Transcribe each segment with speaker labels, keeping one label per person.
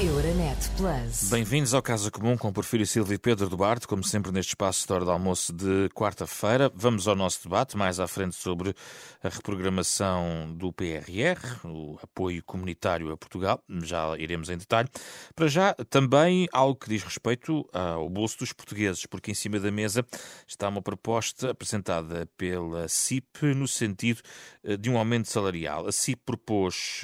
Speaker 1: Euronet Plus.
Speaker 2: Bem-vindos ao Casa Comum com Porfírio Silva e Pedro Duarte, como sempre neste espaço de hora de almoço de quarta-feira. Vamos ao nosso debate mais à frente sobre a reprogramação do PRR, o apoio comunitário a Portugal. Já iremos em detalhe. Para já, também algo que diz respeito ao bolso dos portugueses, porque em cima da mesa está uma proposta apresentada pela CIP no sentido eh, de um aumento salarial. A CIP propôs,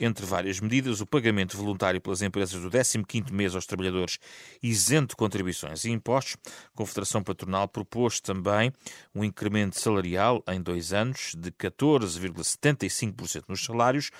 Speaker 2: entre várias medidas, o pagamento voluntário pelas empresas do 15º mês aos trabalhadores isento de contribuições e impostos. A Confederação Patronal propôs também um incremento salarial em dois anos de 14,75% nos salários,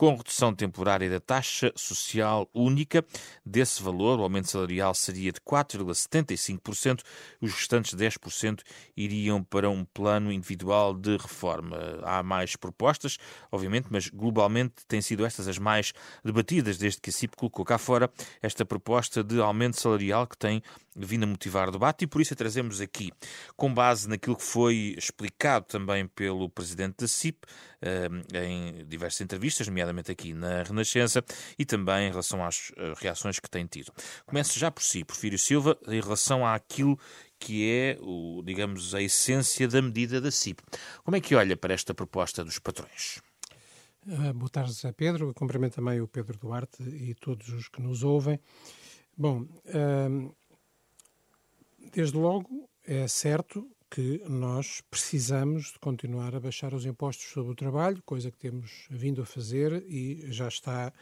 Speaker 2: com redução temporária da taxa social única. Desse valor, o aumento salarial seria de 4,75%, os restantes 10% iriam para um plano individual de reforma. Há mais propostas, obviamente, mas globalmente têm sido estas as mais debatidas desde que a CIP colocou cá fora esta proposta de aumento salarial que tem vindo a motivar o debate e por isso a trazemos aqui, com base naquilo que foi explicado também pelo presidente da CIP eh, em diversas entrevistas, nomeadamente aqui na Renascença, e também em relação às eh, reações que tem tido. Começo já por si, Porfírio Silva, em relação àquilo que é, o, digamos, a essência da medida da CIP. Como é que olha para esta proposta dos patrões?
Speaker 3: Uh, boa tarde, Pedro. Cumprimento também o Pedro Duarte e todos os que nos ouvem. Bom, desde logo é certo que nós precisamos de continuar a baixar os impostos sobre o trabalho, coisa que temos vindo a fazer e já está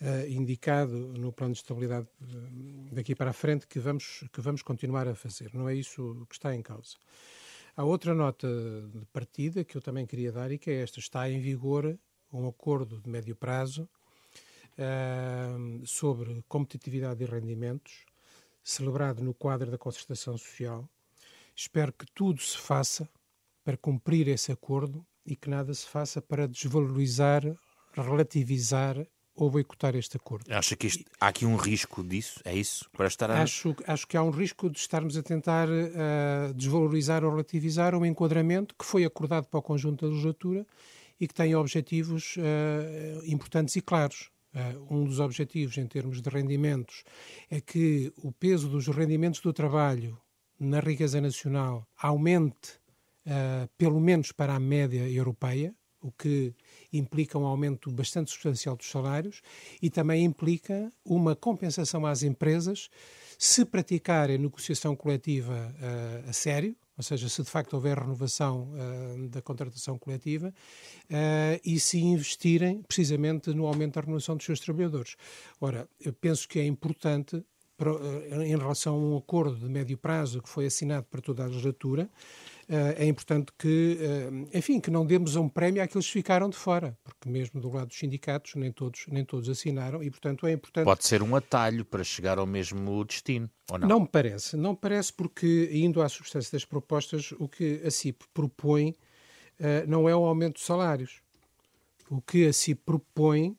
Speaker 3: uh, indicado no plano de estabilidade uh, daqui para a frente que vamos, que vamos continuar a fazer. Não é isso que está em causa. Há outra nota de partida que eu também queria dar e que é esta: está em vigor um acordo de médio prazo uh, sobre competitividade e rendimentos celebrado no quadro da concertação social. Espero que tudo se faça para cumprir esse acordo e que nada se faça para desvalorizar, relativizar ou boicotar este acordo.
Speaker 2: Acha que isto, há aqui um risco disso? É isso? Para estar a...
Speaker 3: acho, acho que há um risco de estarmos a tentar uh, desvalorizar ou relativizar um enquadramento que foi acordado para o conjunto da legislatura e que tem objetivos uh, importantes e claros. Uh, um dos objetivos em termos de rendimentos é que o peso dos rendimentos do trabalho na riqueza nacional aumente uh, pelo menos para a média europeia, o que implica um aumento bastante substancial dos salários e também implica uma compensação às empresas se praticarem negociação coletiva uh, a sério, ou seja, se de facto houver renovação uh, da contratação coletiva uh, e se investirem precisamente no aumento da remuneração dos seus trabalhadores. Ora, eu penso que é importante uh, em relação a um acordo de médio prazo que foi assinado para toda a legislatura, é importante que, enfim, que não demos um prémio àqueles que ficaram de fora, porque mesmo do lado dos sindicatos nem todos, nem todos assinaram e, portanto, é importante...
Speaker 2: Pode ser um atalho para chegar ao mesmo destino, ou não?
Speaker 3: Não me parece, não me parece porque, indo à substância das propostas, o que a CIP propõe uh, não é o aumento de salários. O que a CIP propõe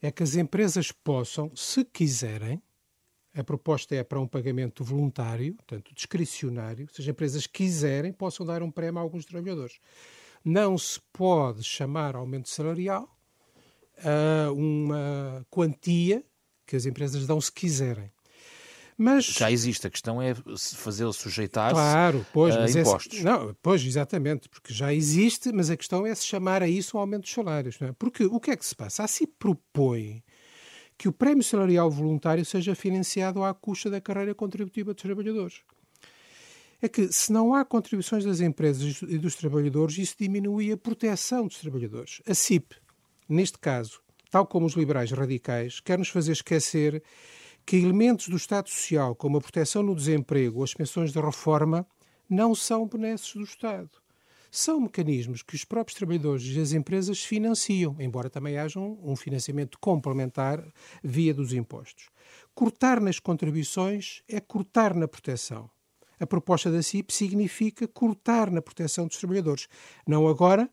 Speaker 3: é que as empresas possam, se quiserem, a proposta é para um pagamento voluntário, portanto discricionário, se as empresas quiserem, possam dar um prémio a alguns trabalhadores. Não se pode chamar aumento salarial a uma quantia que as empresas dão se quiserem.
Speaker 2: Mas, já existe, a questão é fazê-lo sujeitar
Speaker 3: claro, pois,
Speaker 2: a impostos.
Speaker 3: Esse, não, pois, exatamente, porque já existe, mas a questão é se chamar a isso um aumento dos salários. Não é? Porque o que é que se passa? Assim propõe que o prémio salarial voluntário seja financiado à custa da carreira contributiva dos trabalhadores. É que, se não há contribuições das empresas e dos trabalhadores, isso diminui a proteção dos trabalhadores. A CIP, neste caso, tal como os liberais radicais, quer nos fazer esquecer que elementos do Estado Social, como a proteção no desemprego ou as pensões de reforma, não são benesses do Estado são mecanismos que os próprios trabalhadores e as empresas financiam, embora também haja um financiamento complementar via dos impostos. Cortar nas contribuições é cortar na proteção. A proposta da CIP significa cortar na proteção dos trabalhadores. Não agora,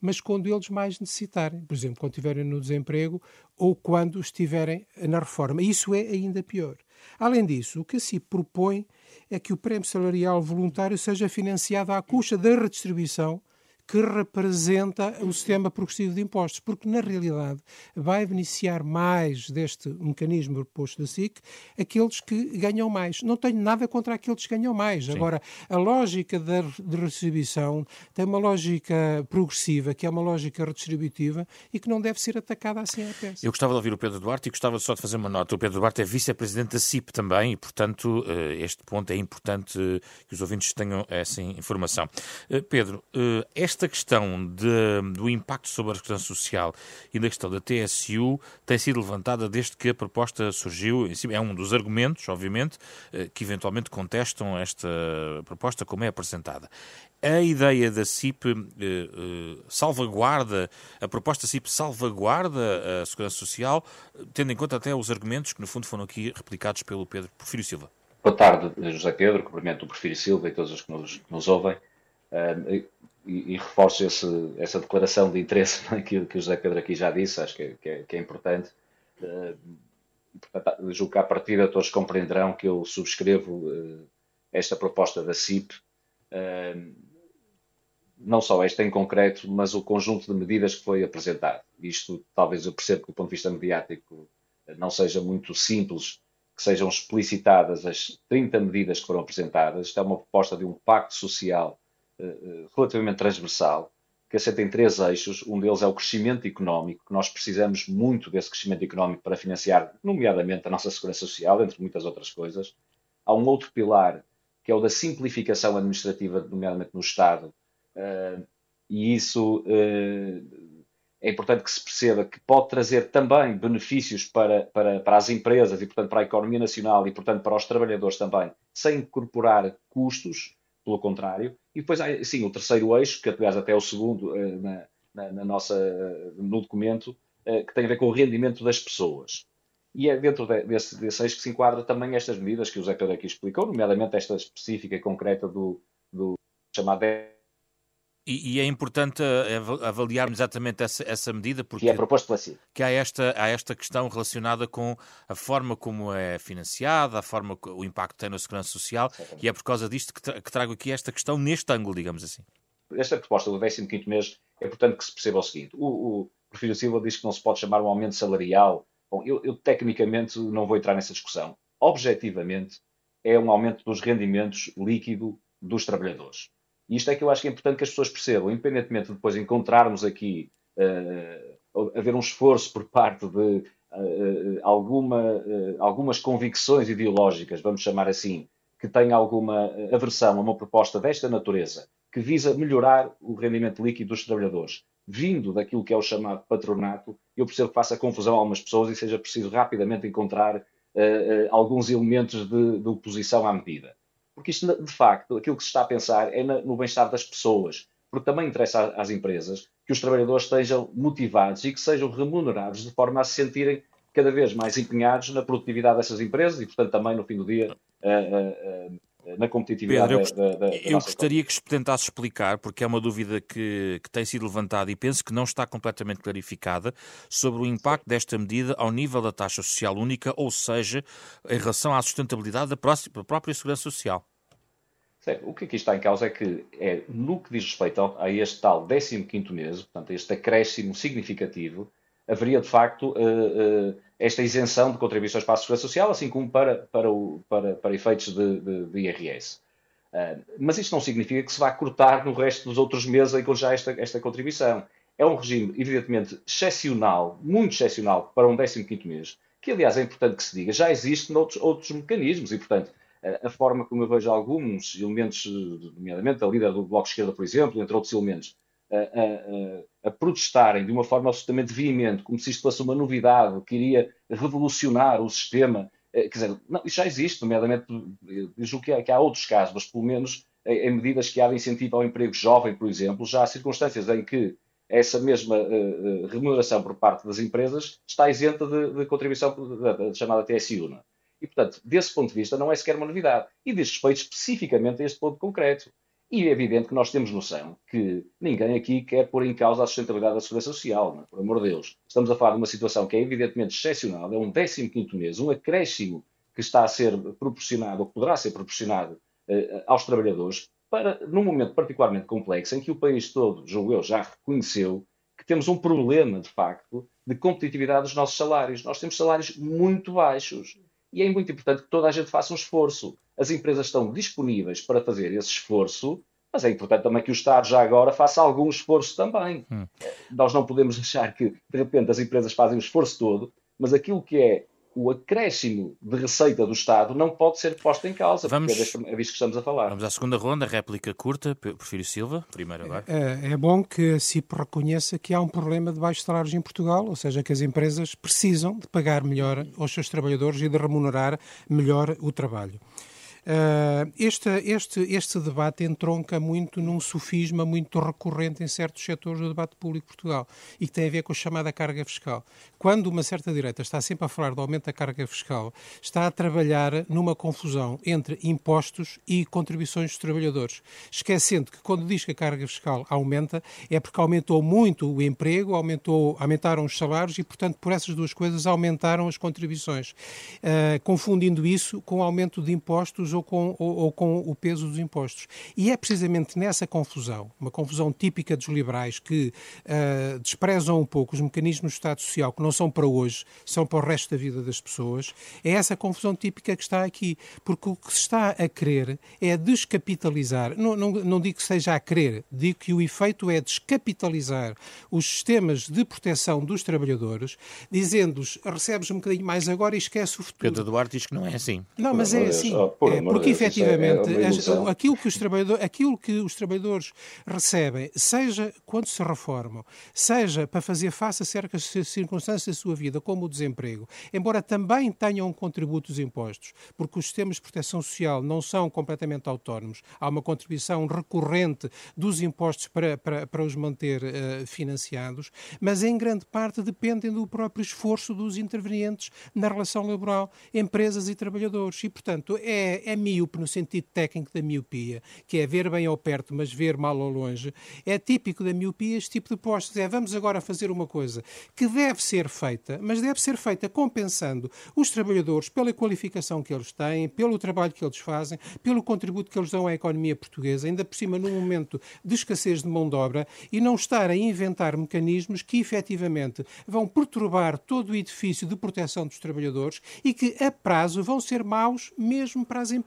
Speaker 3: mas quando eles mais necessitarem. Por exemplo, quando estiverem no desemprego ou quando estiverem na reforma. Isso é ainda pior. Além disso, o que CIP propõe é que o prémio salarial voluntário seja financiado à custa da redistribuição que representa o sistema progressivo de impostos, porque na realidade vai beneficiar mais deste mecanismo proposto da SIC aqueles que ganham mais. Não tenho nada contra aqueles que ganham mais. Sim. Agora, a lógica da de redistribuição tem uma lógica progressiva, que é uma lógica redistributiva e que não deve ser atacada assim à peça.
Speaker 2: Eu gostava de ouvir o Pedro Duarte e gostava só de fazer uma nota. O Pedro Duarte é vice-presidente da CIP também e, portanto, eh, este ponto é importante que os ouvintes tenham essa informação. Eh, Pedro, eh, esta questão de, do impacto sobre a segurança social e da questão da TSU tem sido levantada desde que a proposta surgiu. É um dos argumentos, obviamente, que eventualmente contestam esta proposta como é apresentada. A ideia da CIP eh, eh, salvaguarda, a proposta CIP salvaguarda a segurança social, tendo em conta até os argumentos que, no fundo, foram aqui replicados pelo Pedro Porfírio Silva.
Speaker 1: Boa tarde, José Pedro, cumprimento o Porfírio Silva e todos os que nos, nos ouvem. E, e, reforço esse, essa declaração de interesse é, que, que, o José Pedro aqui já disse, acho que, que, é, que é, importante. Uh, portanto, julgo que à partida todos compreenderão que eu subscrevo uh, esta proposta da CIP não só esta em concreto, mas o conjunto de medidas que foi apresentado. Isto talvez eu percebo que do ponto de vista mediático não seja muito simples que sejam explicitadas as 30 medidas que foram apresentadas. Isto é uma proposta de um pacto social uh, relativamente transversal, que assenta em três eixos. Um deles é o crescimento económico, que nós precisamos muito desse crescimento económico para financiar, nomeadamente, a nossa segurança social, entre muitas outras coisas. Há um outro pilar, que é o da simplificação administrativa, nomeadamente no Estado, Uh, e isso uh, é importante que se perceba que pode trazer também benefícios para, para, para as empresas e, portanto, para a economia nacional e, portanto, para os trabalhadores também, sem incorporar custos, pelo contrário. E depois, sim, o terceiro eixo, que aliás até é o segundo uh, na, na, na, nossa, no documento, que tem a ver com o rendimento das pessoas. E é dentro de, desse, desse eixo que se enquadra também estas medidas que o Zé Pedro aqui explicou, nomeadamente esta específica e concreta do, do chamado
Speaker 2: e, e, é importante eh, avaliarmos exatamente essa, essa medida porque
Speaker 1: que é proposto pela
Speaker 2: que há esta, há esta questão relacionada com a forma como é financiada, a forma o impacto tem na segurança social exatamente. e é por causa disto que, tra que trago aqui esta questão neste ângulo, digamos assim.
Speaker 1: Esta proposta do 15º mês é importante que se perceba o seguinte. O, o Porfírio Silva diz que não se pode chamar um aumento salarial. Bom, eu, eu tecnicamente não vou entrar nessa discussão. Objetivamente, é um aumento dos rendimentos líquido dos trabalhadores. E isto é que eu acho que é importante que as pessoas percebam, independentemente de depois encontrarmos aqui, uh, haver um esforço por parte de uh, alguma, uh, algumas convicções ideológicas, vamos chamar assim, que têm alguma aversão a uma proposta desta natureza, que visa melhorar o rendimento líquido dos trabalhadores, vindo daquilo que é o chamado patronato, eu percebo que faça confusão a algumas pessoas e seja preciso rapidamente encontrar alguns elementos de, de oposição à medida. Porque isto, de facto, aquilo que se está a pensar é no bem-estar das pessoas. Porque também interessa às empresas que os trabalhadores estejam motivados e que sejam remunerados de forma a se sentirem cada vez mais empenhados na produtividade dessas empresas e, portanto, também, no fim do dia, na competitividade
Speaker 2: Pedro, eu, da, da, eu gostaria que tentasse explicar, porque é uma dúvida que, que tem sido levantada e penso que não está completamente clarificada, sobre o impacto desta medida ao nível da taxa social única, ou seja, em relação à sustentabilidade da, próxima, da própria segurança social.
Speaker 1: O que aqui está em causa é que, é, no que diz respeito a este tal 15 mês, portanto, este acréscimo significativo, haveria de facto uh, uh, esta isenção de contribuições para a Segurança Social, assim como para, para, o, para, para efeitos de, de, de IRS. Uh, mas isto não significa que se vá cortar no resto dos outros meses em que já esta, esta contribuição. É um regime, evidentemente, excepcional, muito excepcional para um 15 mês, que, aliás, é importante que se diga, já existem outros, outros mecanismos e, portanto, a forma como eu vejo alguns elementos, nomeadamente a líder do Bloco de Esquerda, por exemplo, entre outros elementos, a, a, a, protestarem de uma forma absolutamente veemente, como se isto fosse uma novidade que iria revolucionar o sistema. Eh, quer dizer, não, isso já existe, nomeadamente, julgo que há, que há outros casos, mas pelo menos em, medidas que há de incentivo ao emprego jovem, por exemplo, já há circunstâncias em que essa mesma uh, remuneração por parte das empresas está isenta de, de contribuição da, da chamada TSU. Não? E, portanto, desse ponto de vista, não é sequer uma novidade. E diz respeito especificamente a este ponto concreto. E é evidente que nós temos noção que ninguém aqui quer pôr em causa a sustentabilidade da segurança social, não? É? por amor de Deus. Estamos a falar de uma situação que é evidentemente excepcional, é um 15 mês, um acréscimo que está a ser proporcionado, ou poderá ser proporcionado uh, aos trabalhadores, para, num momento particularmente complexo, em que o país todo, julgo eu, já reconheceu que temos um problema, de facto, de competitividade dos nossos salários. Nós temos salários muito baixos. E é muito importante que toda a gente faça um esforço. As empresas estão disponíveis para fazer esse esforço, mas é importante também que o Estado já agora faça algum esforço também. Hum. Nós não podemos achar que, de repente, as empresas fazem o esforço todo, mas aquilo que é o acréscimo de receita do Estado não pode ser posto em causa, vamos, porque é, é disso que estamos a falar.
Speaker 2: Vamos à segunda ronda, réplica curta, Porfírio Silva, primeiro agora.
Speaker 3: É, é bom que a CIP reconheça que há um problema de baixos salários em Portugal, ou seja, que as empresas precisam de pagar melhor aos seus trabalhadores e de remunerar melhor o trabalho. Uh, este, este, este debate entronca muito num sofisma muito recorrente em certos setores do debate público de Portugal e que tem a ver com a chamada carga fiscal. Quando uma certa direita está sempre a falar do aumento da carga fiscal, está a trabalhar numa confusão entre impostos e contribuições dos trabalhadores, esquecendo que quando diz que a carga fiscal aumenta é porque aumentou muito o emprego, aumentou, aumentaram os salários e, portanto, por essas duas coisas aumentaram as contribuições, uh, confundindo isso com o aumento de impostos ou com, ou, ou com o peso dos impostos. E é precisamente nessa confusão, uma confusão típica dos liberais que uh, desprezam um pouco os mecanismos do Estado Social, que não são para hoje, são para o resto da vida das pessoas, é essa confusão típica que está aqui. Porque o que se está a querer é descapitalizar, não, não, não digo que seja a querer, digo que o efeito é descapitalizar os sistemas de proteção dos trabalhadores, dizendo-lhes recebes um bocadinho mais agora e esquece o futuro.
Speaker 2: Pedro Duarte diz que não é assim.
Speaker 3: Não, mas é assim. É, porque efetivamente é, é aquilo, que os trabalhadores, aquilo que os trabalhadores recebem, seja quando se reformam, seja para fazer face a certas circunstâncias da sua vida, como o desemprego, embora também tenham um contributo dos impostos, porque os sistemas de proteção social não são completamente autónomos, há uma contribuição recorrente dos impostos para, para, para os manter uh, financiados, mas em grande parte dependem do próprio esforço dos intervenientes na relação laboral, empresas e trabalhadores. E, portanto, é, é míope no sentido técnico da miopia, que é ver bem ao perto, mas ver mal ao longe. É típico da miopia este tipo de postos. É vamos agora fazer uma coisa que deve ser feita, mas deve ser feita compensando os trabalhadores pela qualificação que eles têm, pelo trabalho que eles fazem, pelo contributo que eles dão à economia portuguesa, ainda por cima num momento de escassez de mão de obra, e não estar a inventar mecanismos que efetivamente vão perturbar todo o edifício de proteção dos trabalhadores e que a prazo vão ser maus mesmo para as empresas,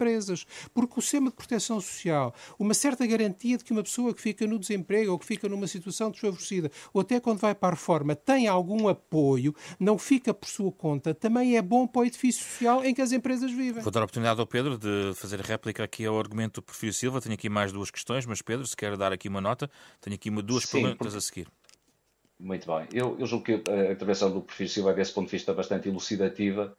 Speaker 3: porque o sistema de proteção social, uma certa garantia de que uma pessoa que fica no desemprego ou que fica numa situação desfavorecida, ou até quando vai para a reforma, tem algum apoio, não fica por sua conta, também é bom para o edifício social em que as empresas vivem.
Speaker 2: Vou dar a oportunidade ao Pedro de fazer réplica aqui ao argumento do Perfil Silva. Tenho aqui mais duas questões, mas Pedro, se quer dar aqui uma nota, tenho aqui uma, duas Sim, perguntas porque... a seguir.
Speaker 1: Muito bem. Eu, eu julgo que a intervenção do Perfil Silva é, desse ponto de vista, bastante elucidativa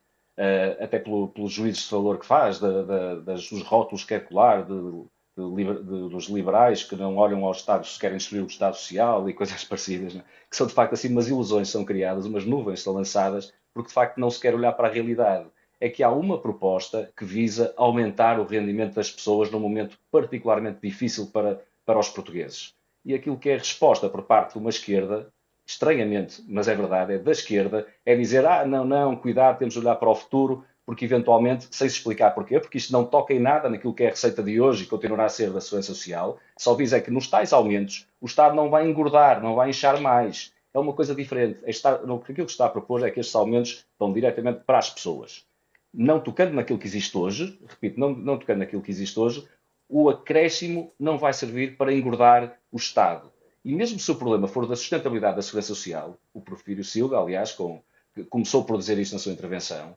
Speaker 1: até pelo, pelos juízos de valor que faz, de, de, das, dos rótulos que quer colar, de, dos liberais que não olham aos Estados, querem destruir o Estado Social e coisas parecidas, né? que são de facto assim umas ilusões são criadas, umas nuvens são lançadas, porque de facto não se quer olhar para a realidade. É que há uma proposta que visa aumentar o rendimento das pessoas num momento particularmente difícil para, para os portugueses. E aquilo que é resposta por parte de uma esquerda estranhamente, mas é verdade, é da esquerda, é dizer, ah, não, não, cuidado, temos de olhar para o futuro, porque eventualmente, sem se explicar porquê, porque isto não toca em nada naquilo que é a receita de hoje e continuará a ser da Segurança Social, só diz é que nos tais aumentos o Estado não vai engordar, não vai inchar mais. É uma coisa diferente. Está, aquilo que está a propor é que estes aumentos vão diretamente para as pessoas. Não tocando naquilo que existe hoje, repito, não, não tocando naquilo que existe hoje, o acréscimo não vai servir para engordar o Estado e mesmo se o problema for da sustentabilidade da segurança social, o Porfírio Silva, aliás, com, começou por dizer isto na sua intervenção,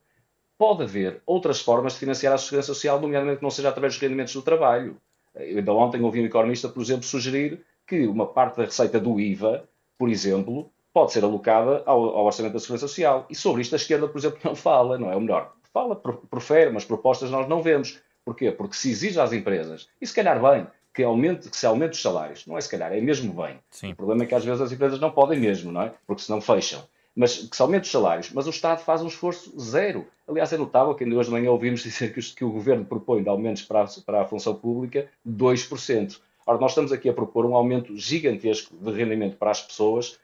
Speaker 1: pode haver outras formas de financiar a segurança social, nomeadamente que não seja através dos rendimentos do trabalho. Eu ainda ontem ouvi um economista, por exemplo, sugerir que uma parte da receita do IVA, por exemplo, pode ser alocada ao, ao Orçamento da Segurança Social. E sobre isto a esquerda, por exemplo, não fala, não é o melhor. Fala, profere, mas propostas nós não vemos. Porquê? Porque se exige às empresas, e se calhar bem, que, aumente, que se aumente os salários. Não é se calhar, é mesmo bem. Sim. O problema é que às vezes as empresas não podem mesmo, não é? Porque senão fecham. Mas que se aumente os salários. Mas o Estado faz um esforço zero. Aliás, é notável que ainda hoje de manhã ouvimos dizer que, que o Governo propõe de aumentos para a, para a função pública 2%. Ora, nós estamos aqui a propor um aumento gigantesco de rendimento para as pessoas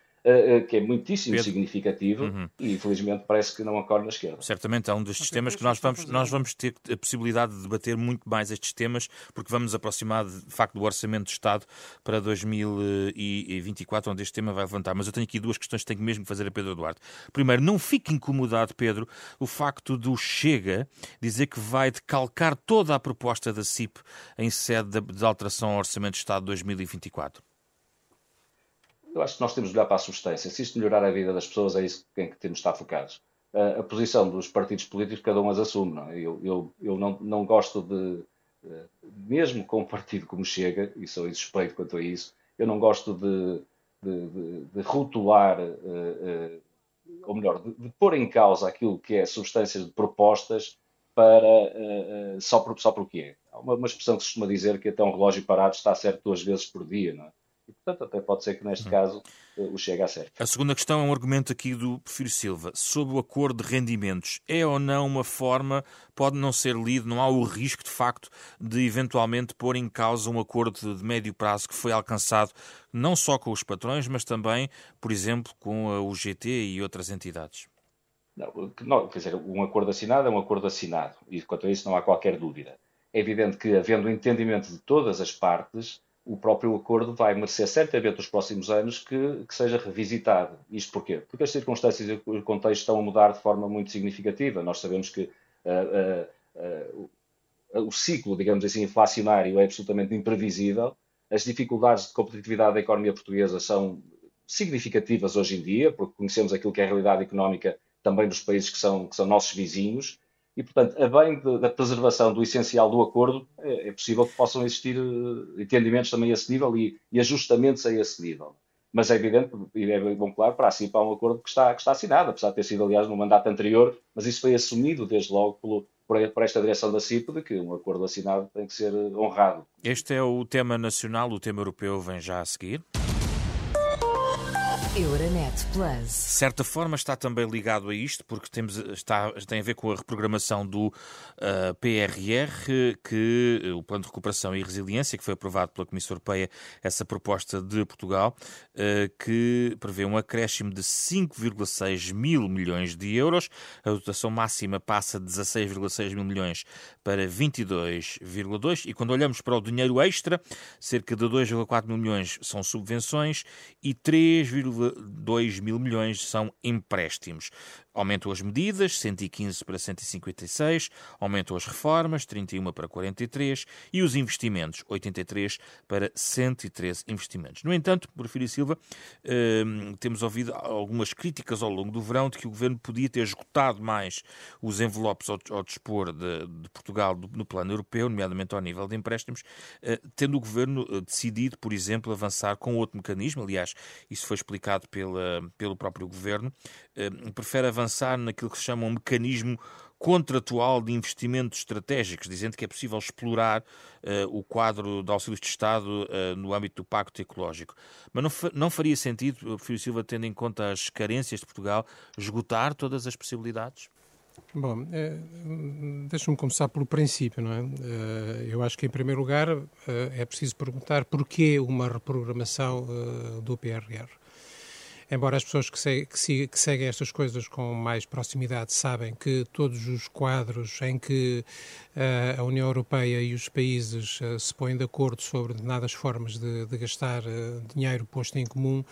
Speaker 1: que é muitíssimo Pedro. significativo uhum. e infelizmente parece que não acorda na esquerda.
Speaker 2: Certamente é um destes temas que nós vamos, nós vamos ter a possibilidade de debater muito mais estes temas, porque vamos aproximar de facto do Orçamento de Estado para 2024, onde este tema vai levantar. Mas eu tenho aqui duas questões que tenho mesmo que fazer a Pedro Duarte. Primeiro, não fique incomodado, Pedro, o facto do Chega dizer que vai decalcar toda a proposta da CIP em sede de alteração ao Orçamento de Estado de 2024.
Speaker 1: Eu acho que nós temos de olhar para a substância. Se isto melhorar a vida das pessoas, é isso em que temos de estar focados. A, posição dos partidos políticos, cada um as assume. Não é? Eu, eu, eu não, não gosto de, mesmo com um partido como Chega, e sou insuspeito quanto a isso, eu não gosto de, de, de, de rotular, uh, ou melhor, de, de, pôr em causa aquilo que é substâncias de propostas para só, por, só o que é. Há uma, uma expressão que se costuma dizer que até um relógio parado está certo duas vezes por dia, não é? E, portanto, até pode ser que neste hum. caso eh, o chega a ser.
Speaker 2: A segunda questão é um argumento aqui do Porfírio Silva. Sobre o acordo de rendimentos, é ou não uma forma, pode não ser lido, não há o risco de facto de eventualmente pôr em causa um acordo de médio prazo que foi alcançado não só com os patrões, mas também, por exemplo, com a UGT e outras entidades?
Speaker 1: Não, não, quer dizer, um acordo assinado é um acordo assinado e quanto a isso não há qualquer dúvida. É evidente que, havendo entendimento de todas as partes, o próprio acordo vai merecer certamente nos próximos anos que, que, seja revisitado. Isto porquê? Porque as circunstâncias e o contexto estão a mudar de forma muito significativa. Nós sabemos que uh, uh, uh, o ciclo, digamos assim, inflacionário é absolutamente imprevisível. As dificuldades de competitividade da economia portuguesa são significativas hoje em dia, porque conhecemos aquilo que é a realidade económica também dos países que são, que são nossos vizinhos e, portanto, a bem de, da preservação do essencial do acordo, é, é, possível que possam existir uh, entendimentos também a esse nível e, e, ajustamentos a esse nível. Mas é evidente, e é bom claro, para assim para um acordo que está, que está assinado, apesar de ter sido, aliás, no mandato anterior, mas isso foi assumido desde logo pelo, por, por esta direção da CIP de que um acordo assinado tem que ser eh, honrado.
Speaker 2: Este é o tema nacional, o tema europeu vem já a seguir. Euronet Plus. De certa forma está também ligado a isto, porque temos, está, tem a ver com a reprogramação do uh, eh, PRR, que uh, o Plano de Recuperação e Resiliência, que foi aprovado pela Comissão Europeia, essa proposta de Portugal, uh, que prevê um acréscimo de 5,6 mil milhões de euros. A dotação máxima passa de 16,6 mil milhões para 22,2 e quando olhamos para o dinheiro extra, cerca de 2,4 mil milhões são subvenções e 3, 2 mil milhões são empréstimos. Aumentou as medidas, 115 para 156, aumentou as reformas, 31 para 43 e os investimentos, 83 para 113 investimentos. No entanto, Porfírio Silva, eh, temos ouvido algumas críticas ao longo do verão de que o governo podia ter esgotado mais os envelopes ao, dispor de, de Portugal no plano europeu, nomeadamente ao nível de empréstimos, eh, tendo o governo eh, decidido, por exemplo, avançar com outro mecanismo. Aliás, isso foi explicado pela, pelo próprio governo. Eh, prefere avançar naquilo que se chama um mecanismo contratual de investimentos estratégicos, dizendo que é possível explorar uh, o quadro de auxílios de Estado uh, no âmbito do Pacto Ecológico. Mas não, não faria sentido, Filho Silva, tendo em conta as carências de Portugal, esgotar todas as possibilidades?
Speaker 3: Bom, é, deixa-me começar pelo princípio, não é? Eu acho que, em primeiro lugar, é preciso perguntar porquê uma reprogramação do PRR embora as pessoas que, se, que, se, que, seguem estas coisas com mais proximidade sabem que todos os quadros em que uh, a União Europeia e os países uh, se põem de acordo sobre determinadas formas de, de gastar uh, dinheiro posto em comum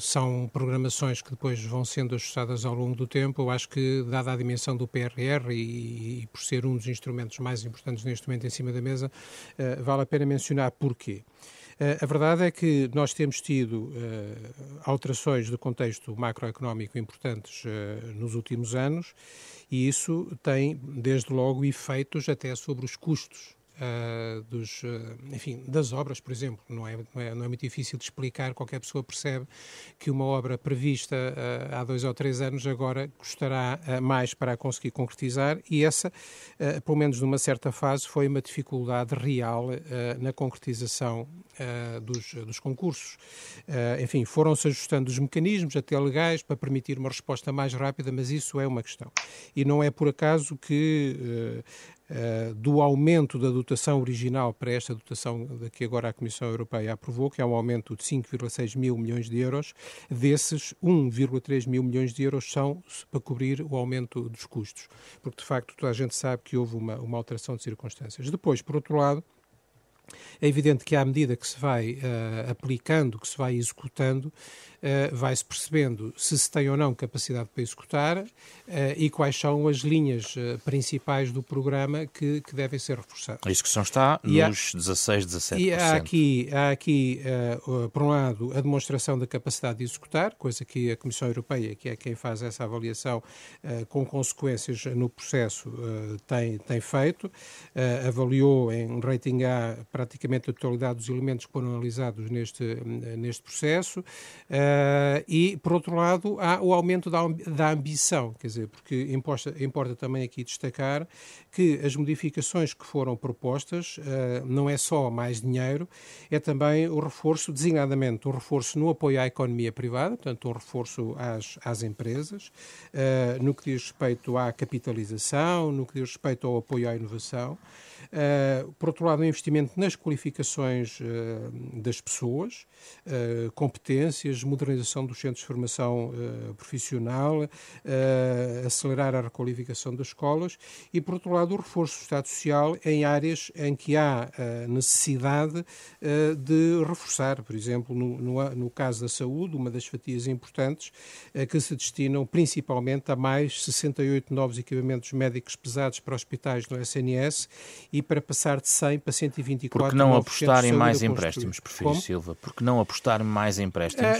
Speaker 3: são programações que depois vão sendo ajustadas ao longo do tempo. Eu acho que, dada a dimensão do PRR e, e por ser um dos instrumentos mais importantes neste momento em cima da mesa, vale a pena mencionar porquê. Eh, a verdade é que nós temos tido eh, alterações de contexto macroeconómico importantes eh, nos últimos anos e isso tem, desde logo, efeitos até sobre os custos Uh, dos, uh, enfim, das obras, por exemplo. Não é, não, é, não é muito difícil de explicar, qualquer pessoa percebe que uma obra prevista uh, há dois ou três anos agora custará mais para a conseguir concretizar e essa, pelo menos numa certa fase, foi uma dificuldade real na concretização dos, dos, concursos. Enfim, foram-se ajustando os mecanismos, até legais, para permitir uma resposta mais rápida, mas isso é uma questão. E não é por acaso que Uh, do aumento da dotação original para esta dotação que agora a Comissão Europeia aprovou, que é um aumento de 5,6 mil milhões de euros, desses 1,3 mil milhões de euros são para cobrir o aumento dos custos, porque de facto toda a gente sabe que houve uma, uma alteração de circunstâncias. Depois, por outro lado, é evidente que à medida que se vai uh, aplicando, que se vai executando, uh, vai-se percebendo se se tem ou não capacidade para executar uh, e quais são as linhas principais do programa que, que, devem ser reforçadas.
Speaker 2: A execução está e nos há, 16, 17%.
Speaker 3: E há aqui, há aqui por um lado, a demonstração da capacidade de executar, coisa que a Comissão Europeia, que é quem faz essa avaliação com consequências no processo, tem, tem feito. avaliou em rating A praticamente a totalidade dos elementos que foram analisados neste, neste processo. Uh, e, por outro lado, há o aumento da, da ambição, quer dizer, porque importa, importa também aqui destacar que as modificações que foram propostas uh, não é só mais dinheiro, é também o reforço, designadamente, um reforço no apoio à economia privada, portanto, um reforço às, às empresas, uh, no que diz respeito à capitalização, no que diz respeito ao apoio à inovação. Uh, por outro lado, o investimento nas qualificações uh, das pessoas, uh, competências, modernização dos centros de formação profissional, acelerar a requalificação das escolas e, por outro lado, o reforço do Estado Social em áreas em que há necessidade de reforçar. Por exemplo, no, no, no, caso da saúde, uma das fatias importantes que se destinam principalmente a mais 68 novos equipamentos médicos pesados para hospitais no SNS e para passar de 100 para 124
Speaker 2: Porque não apostar em mais empréstimos, Prefiro Silva? Porque não apostar em mais empréstimos?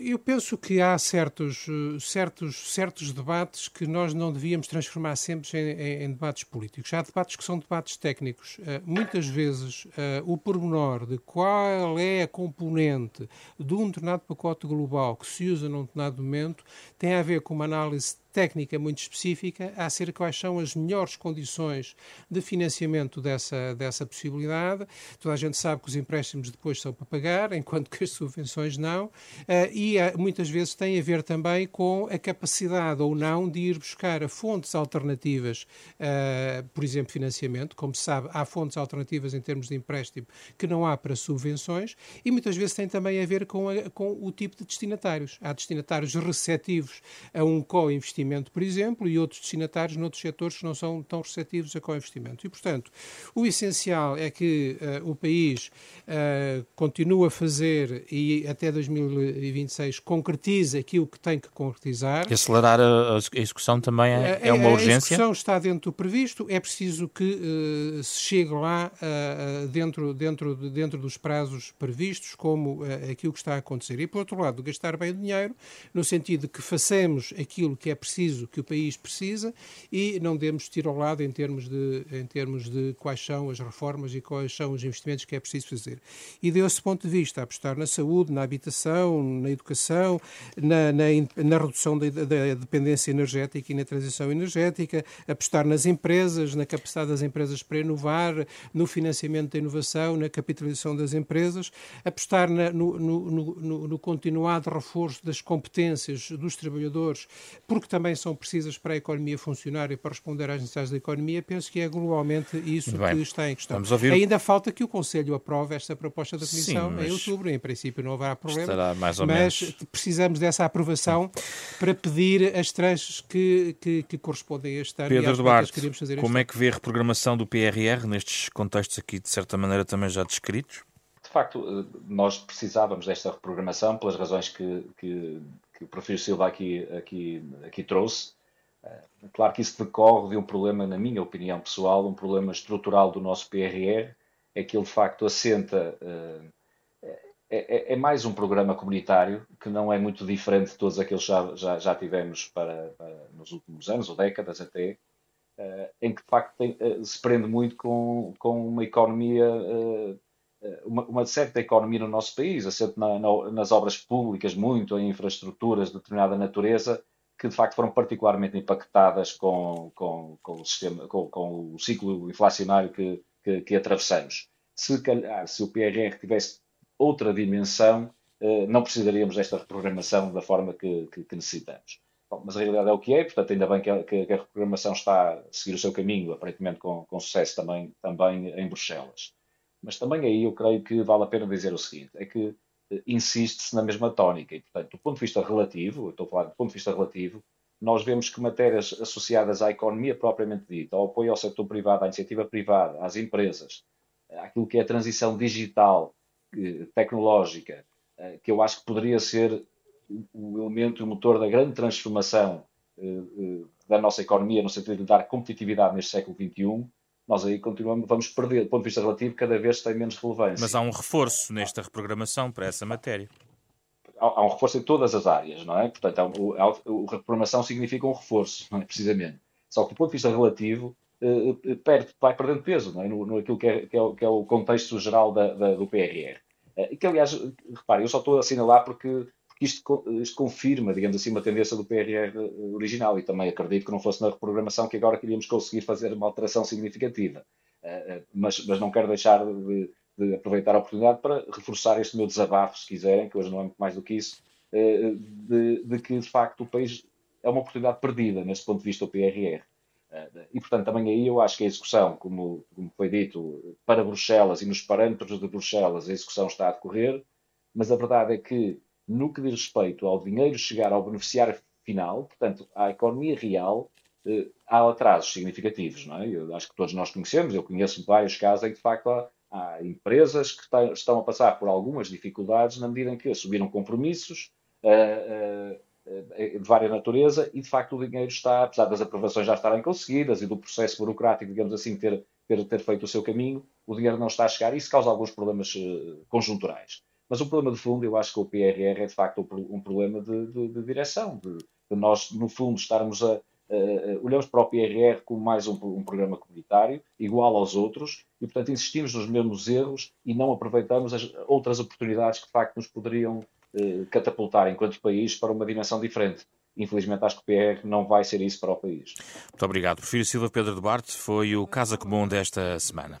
Speaker 3: Eu penso que há certos, certos, certos debates que nós não devíamos transformar sempre em, em debates políticos. Há debates que são debates técnicos. Uh, muitas vezes uh, o pormenor de qual é a componente de um determinado pacote global que se usa num determinado momento tem a ver com uma análise técnica muito específica acerca de quais são as melhores condições de financiamento dessa, dessa possibilidade. Toda a gente sabe que os empréstimos depois são para pagar, enquanto que as subvenções não, uh, e uh, muitas vezes tem a ver também com a capacidade ou não de ir buscar fontes alternativas, uh, por exemplo, financiamento. Como se sabe, há fontes alternativas em termos de empréstimo que não há para subvenções, e muitas vezes tem também a ver com, a, com o tipo de destinatários. Há destinatários receptivos a um co-investimento investimento, por exemplo, e outros destinatários noutros setores que não são tão receptivos a co-investimento. E, portanto, o essencial é que uh, o país uh, continue a fazer e até 2026 concretize aquilo que tem que concretizar.
Speaker 2: E acelerar a, a execução também é, é uma urgência? A
Speaker 3: execução está dentro do previsto, é preciso que uh, se chegue lá dentro, dentro, dentro dos prazos previstos, como aquilo que está a acontecer. E, por outro lado, gastar bem o dinheiro, no sentido de que façamos aquilo que é preciso preciso, que o país precisa e não demos tiro ao lado em termos de, em termos de quais são as reformas e quais são os investimentos que é preciso fazer. E desse ponto de vista, apostar na saúde, na habitação, na educação, na, na, na redução da, da, dependência energética e na transição energética, apostar nas empresas, na capacidade das empresas para inovar, no financiamento da inovação, na capitalização das empresas, apostar na, no, no, no, no continuado reforço das competências dos trabalhadores, porque também também são precisas para a economia funcionar e para responder às necessidades da economia, penso que é globalmente isso que está em questão. Ouvir... Ainda falta que o Conselho aprove esta proposta da Comissão Sim, mas... em outubro. Em princípio não haverá problema, mas menos... precisamos dessa aprovação para pedir as tranches que, que, que correspondem a este ano.
Speaker 2: Pedro Duarte, como é que vê a reprogramação do PRR nestes contextos aqui, de certa maneira, também já descritos?
Speaker 1: De facto, eh, nós precisávamos desta reprogramação pelas razões que, que que o professor Silva aqui, aqui, aqui trouxe. Eh, claro que isso decorre de um problema, na minha opinião pessoal, um problema estrutural do nosso PRR, é que ele de facto assenta. Eh, é, é, é, mais um programa comunitário que não é muito diferente de todos aqueles que já, já, já tivemos para, para, nos últimos anos ou décadas até, eh, em que de facto tem, se prende muito com, com uma economia uma, uma, certa economia no nosso país, assente na, na, nas obras públicas, muito em infraestruturas de determinada natureza, que de facto foram particularmente impactadas com, com, com o, sistema, com, com, o ciclo inflacionário que, que, que atravessamos. se, calhar, se o PRR tivesse outra dimensão, eh, não precisaríamos desta reprogramação da forma que, que, necessitamos. Bom, mas a realidade é o que é, portanto, ainda bem que a, que a reprogramação está a seguir o seu caminho, aparentemente com, com sucesso também, também em Bruxelas. Mas também aí eu creio que vale a pena dizer o seguinte: é que eh, insiste-se na mesma tónica. E, portanto, do ponto de vista relativo, estou a falar do ponto de vista relativo, nós vemos que matérias associadas à economia propriamente dita, ao apoio ao setor privado, à iniciativa privada, às empresas, àquilo que é a transição digital, eh, tecnológica, eh, que eu acho que poderia ser o elemento, o motor da grande transformação da nossa economia, no sentido de dar competitividade neste século XXI, nós aí continuamos, vamos perder, do ponto de vista relativo, cada vez tem menos relevância.
Speaker 2: Mas há um reforço nesta reprogramação para essa matéria.
Speaker 1: Há, há um reforço em todas as áreas, não é? Portanto, a, a, a reprogramação significa um reforço, não é? Precisamente. Só que do ponto de vista relativo, eh, eh perde, vai perdendo peso, não é? No, no aquilo que é, que, é, que é, o contexto geral da, da, do PRR. Eh, e que, aliás, repare, eu só estou a assinalar porque isto, isto, confirma, digamos assim, uma tendência do PRR original e também acredito que não fosse na reprogramação que agora queríamos conseguir fazer uma alteração significativa. Eh, eh, mas, mas não quero deixar de, de, aproveitar a oportunidade para reforçar este meu desabafo, se quiserem, que hoje não é muito mais do que isso, eh, de, de que, de facto, o país é uma oportunidade perdida neste ponto de vista do PRR. E, portanto, também aí eu acho que a execução, como, como foi dito, para Bruxelas e nos parâmetros de Bruxelas, a execução está a decorrer, mas a verdade é que no que diz respeito ao dinheiro chegar ao beneficiário final, portanto, à economia real, eh, há atrasos significativos, não é? Eu acho que todos nós conhecemos, eu conheço vários casos em que, de facto, há, há empresas que estão a passar por algumas dificuldades na medida em que assumiram compromissos uh, uh, de várias natureza e, de facto, o dinheiro está, apesar das aprovações já estarem conseguidas e do processo burocrático, digamos assim, ter, ter, ter feito o seu caminho, o dinheiro não está a chegar e isso causa alguns problemas conjunturais. Mas o problema de fundo, eu acho que o PRR é de facto um problema de, de, de direção, de, de, nós, no fundo, estarmos a. Uh, olhamos para o PRR como mais um, um, programa comunitário, igual aos outros, e portanto insistimos nos mesmos erros e não aproveitamos as outras oportunidades que de facto nos poderiam uh, catapultar enquanto país para uma dimensão diferente. Infelizmente, acho que o PR não vai ser isso para o país.
Speaker 2: Muito obrigado. Porfírio Silva Pedro de Barte foi o Casa Comum desta semana.